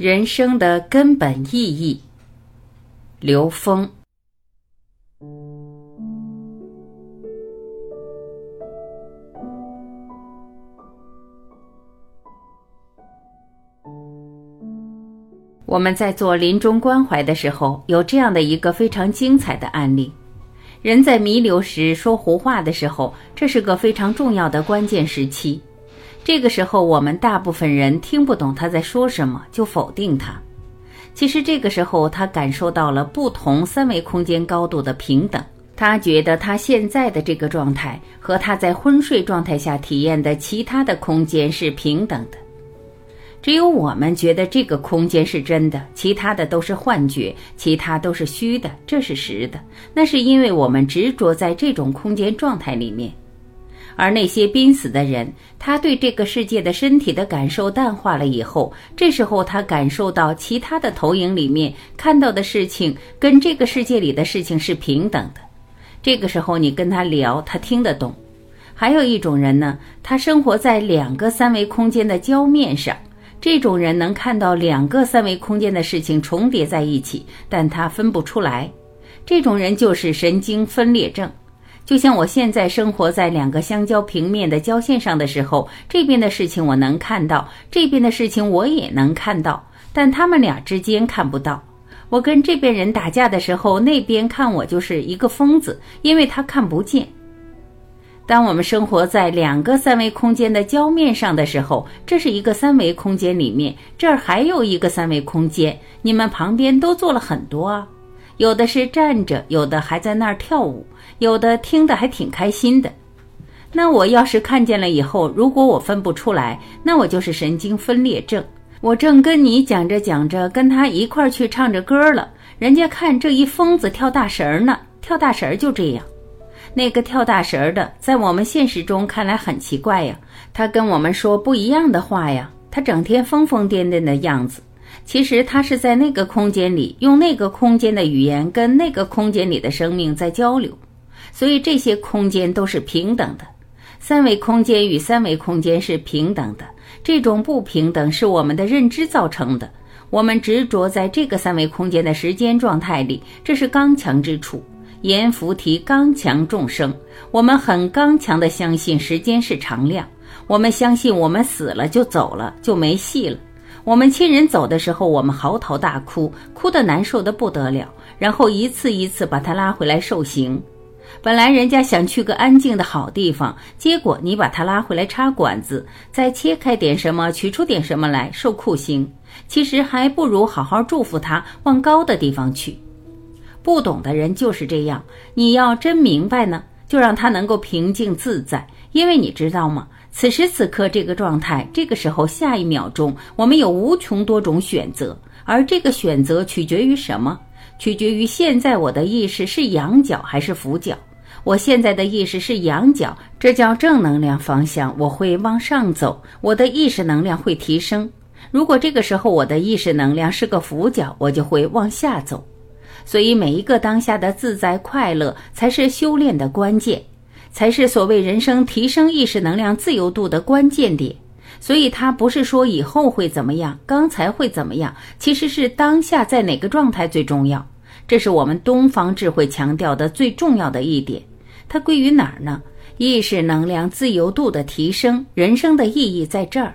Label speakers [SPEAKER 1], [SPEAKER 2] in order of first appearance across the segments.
[SPEAKER 1] 人生的根本意义。刘峰。我们在做临终关怀的时候，有这样的一个非常精彩的案例：人在弥留时说胡话的时候，这是个非常重要的关键时期。这个时候，我们大部分人听不懂他在说什么，就否定他。其实这个时候，他感受到了不同三维空间高度的平等。他觉得他现在的这个状态和他在昏睡状态下体验的其他的空间是平等的。只有我们觉得这个空间是真的，其他的都是幻觉，其他都是虚的，这是实的。那是因为我们执着在这种空间状态里面。而那些濒死的人，他对这个世界的身体的感受淡化了以后，这时候他感受到其他的投影里面看到的事情跟这个世界里的事情是平等的。这个时候你跟他聊，他听得懂。还有一种人呢，他生活在两个三维空间的交面上。这种人能看到两个三维空间的事情重叠在一起，但他分不出来。这种人就是神经分裂症。就像我现在生活在两个相交平面的交线上的时候，这边的事情我能看到，这边的事情我也能看到，但他们俩之间看不到。我跟这边人打架的时候，那边看我就是一个疯子，因为他看不见。当我们生活在两个三维空间的交面上的时候，这是一个三维空间里面，这儿还有一个三维空间，你们旁边都做了很多啊，有的是站着，有的还在那儿跳舞，有的听得还挺开心的。那我要是看见了以后，如果我分不出来，那我就是神经分裂症。我正跟你讲着讲着，跟他一块儿去唱着歌了，人家看这一疯子跳大神儿呢，跳大神儿就这样。那个跳大神儿的，在我们现实中看来很奇怪呀，他跟我们说不一样的话呀，他整天疯疯癫癫的样子。其实他是在那个空间里，用那个空间的语言跟那个空间里的生命在交流。所以这些空间都是平等的，三维空间与三维空间是平等的。这种不平等是我们的认知造成的，我们执着在这个三维空间的时间状态里，这是刚强之处。阎浮提刚强众生，我们很刚强的相信时间是常量，我们相信我们死了就走了就没戏了。我们亲人走的时候，我们嚎啕大哭，哭得难受的不得了，然后一次一次把他拉回来受刑。本来人家想去个安静的好地方，结果你把他拉回来插管子，再切开点什么，取出点什么来受酷刑。其实还不如好好祝福他，往高的地方去。不懂的人就是这样。你要真明白呢，就让他能够平静自在。因为你知道吗？此时此刻这个状态，这个时候下一秒钟，我们有无穷多种选择，而这个选择取决于什么？取决于现在我的意识是仰角还是俯角。我现在的意识是仰角，这叫正能量方向，我会往上走，我的意识能量会提升。如果这个时候我的意识能量是个俯角，我就会往下走。所以，每一个当下的自在快乐，才是修炼的关键，才是所谓人生提升意识能量自由度的关键点。所以，它不是说以后会怎么样，刚才会怎么样，其实是当下在哪个状态最重要。这是我们东方智慧强调的最重要的一点。它归于哪儿呢？意识能量自由度的提升，人生的意义在这儿。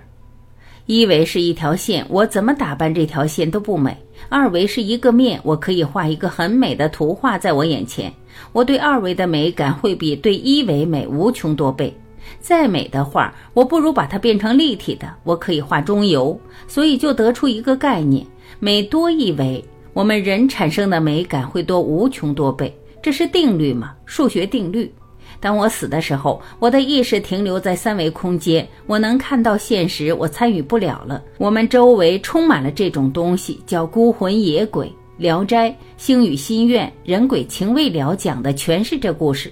[SPEAKER 1] 一维是一条线，我怎么打扮这条线都不美。二维是一个面，我可以画一个很美的图画在我眼前。我对二维的美感会比对一维美无穷多倍。再美的画，我不如把它变成立体的，我可以画中游。所以就得出一个概念：每多一维，我们人产生的美感会多无穷多倍。这是定律嘛？数学定律。当我死的时候，我的意识停留在三维空间，我能看到现实，我参与不了了。我们周围充满了这种东西，叫孤魂野鬼。《聊斋》星语心愿、人鬼情未了讲的全是这故事。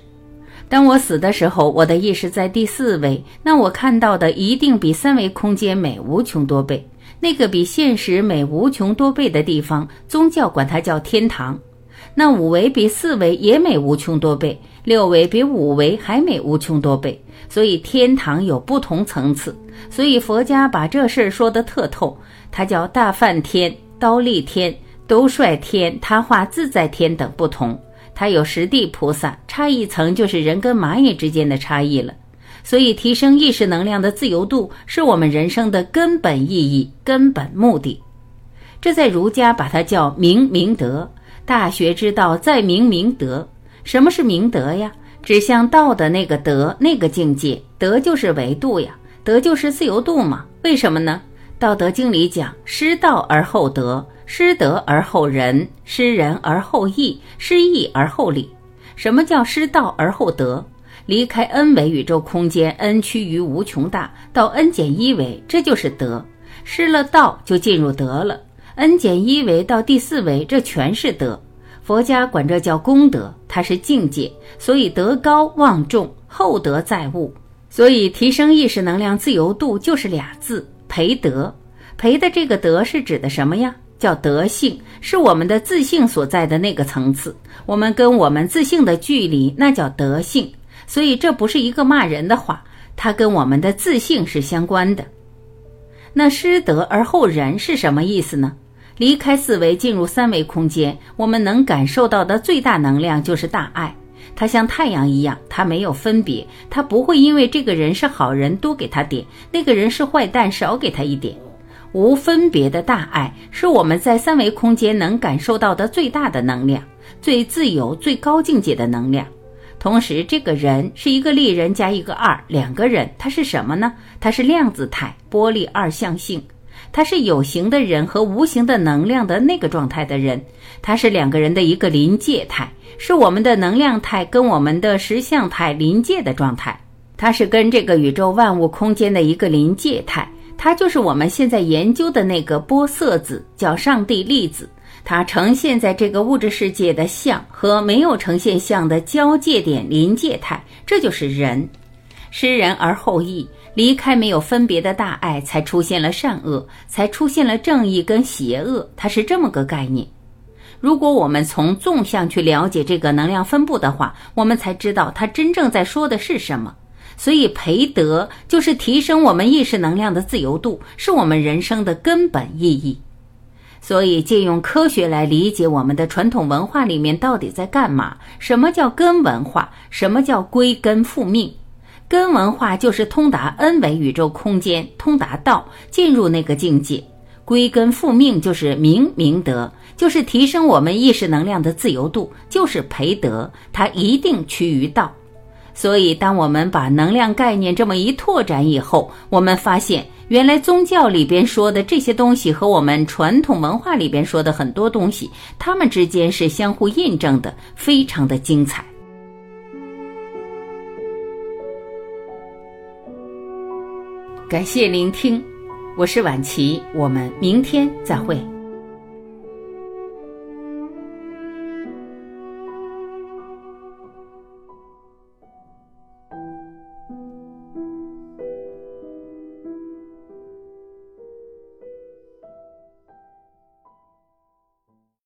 [SPEAKER 1] 当我死的时候，我的意识在第四维，那我看到的一定比三维空间美无穷多倍。那个比现实美无穷多倍的地方，宗教管它叫天堂。那五维比四维也美无穷多倍。六维比五维还美无穷多倍，所以天堂有不同层次。所以佛家把这事儿说得特透，它叫大梵天、刀立天、兜率天、他化自在天等不同。它有十地菩萨，差一层就是人跟蚂蚁之间的差异了。所以，提升意识能量的自由度是我们人生的根本意义、根本目的。这在儒家把它叫明明德。大学之道，在明明德。什么是明德呀？指向道的那个德，那个境界。德就是维度呀，德就是自由度嘛。为什么呢？《道德经》里讲：“失道而后德，失德而后仁，失仁而后义，失义而后礼。”什么叫失道而后德？离开 n 维宇宙空间，n 趋于无穷大，到 n 减一维，这就是德。失了道，就进入德了。N 减一维到第四维，这全是德。佛家管这叫功德，它是境界，所以德高望重，厚德载物。所以提升意识能量自由度就是俩字：培德。培的这个德是指的什么呀？叫德性，是我们的自信所在的那个层次。我们跟我们自信的距离，那叫德性。所以这不是一个骂人的话，它跟我们的自信是相关的。那失德而后仁是什么意思呢？离开四维，进入三维空间，我们能感受到的最大能量就是大爱。它像太阳一样，它没有分别，它不会因为这个人是好人多给他点，那个人是坏蛋少给他一点。无分别的大爱是我们在三维空间能感受到的最大的能量，最自由、最高境界的能量。同时，这个人是一个立人加一个二，两个人，他是什么呢？他是量子态，波粒二象性。他是有形的人和无形的能量的那个状态的人，他是两个人的一个临界态，是我们的能量态跟我们的实相态临界的状态，它是跟这个宇宙万物空间的一个临界态，它就是我们现在研究的那个波色子，叫上帝粒子，它呈现在这个物质世界的相和没有呈现相的交界点临界态，这就是人，施人而后义。离开没有分别的大爱，才出现了善恶，才出现了正义跟邪恶，它是这么个概念。如果我们从纵向去了解这个能量分布的话，我们才知道它真正在说的是什么。所以培德就是提升我们意识能量的自由度，是我们人生的根本意义。所以借用科学来理解我们的传统文化里面到底在干嘛？什么叫根文化？什么叫归根复命？根文化就是通达 n 维宇宙空间，通达道，进入那个境界。归根复命就是明明德，就是提升我们意识能量的自由度，就是培德，它一定趋于道。所以，当我们把能量概念这么一拓展以后，我们发现，原来宗教里边说的这些东西和我们传统文化里边说的很多东西，它们之间是相互印证的，非常的精彩。感谢聆听，我是晚琪，我们明天再会。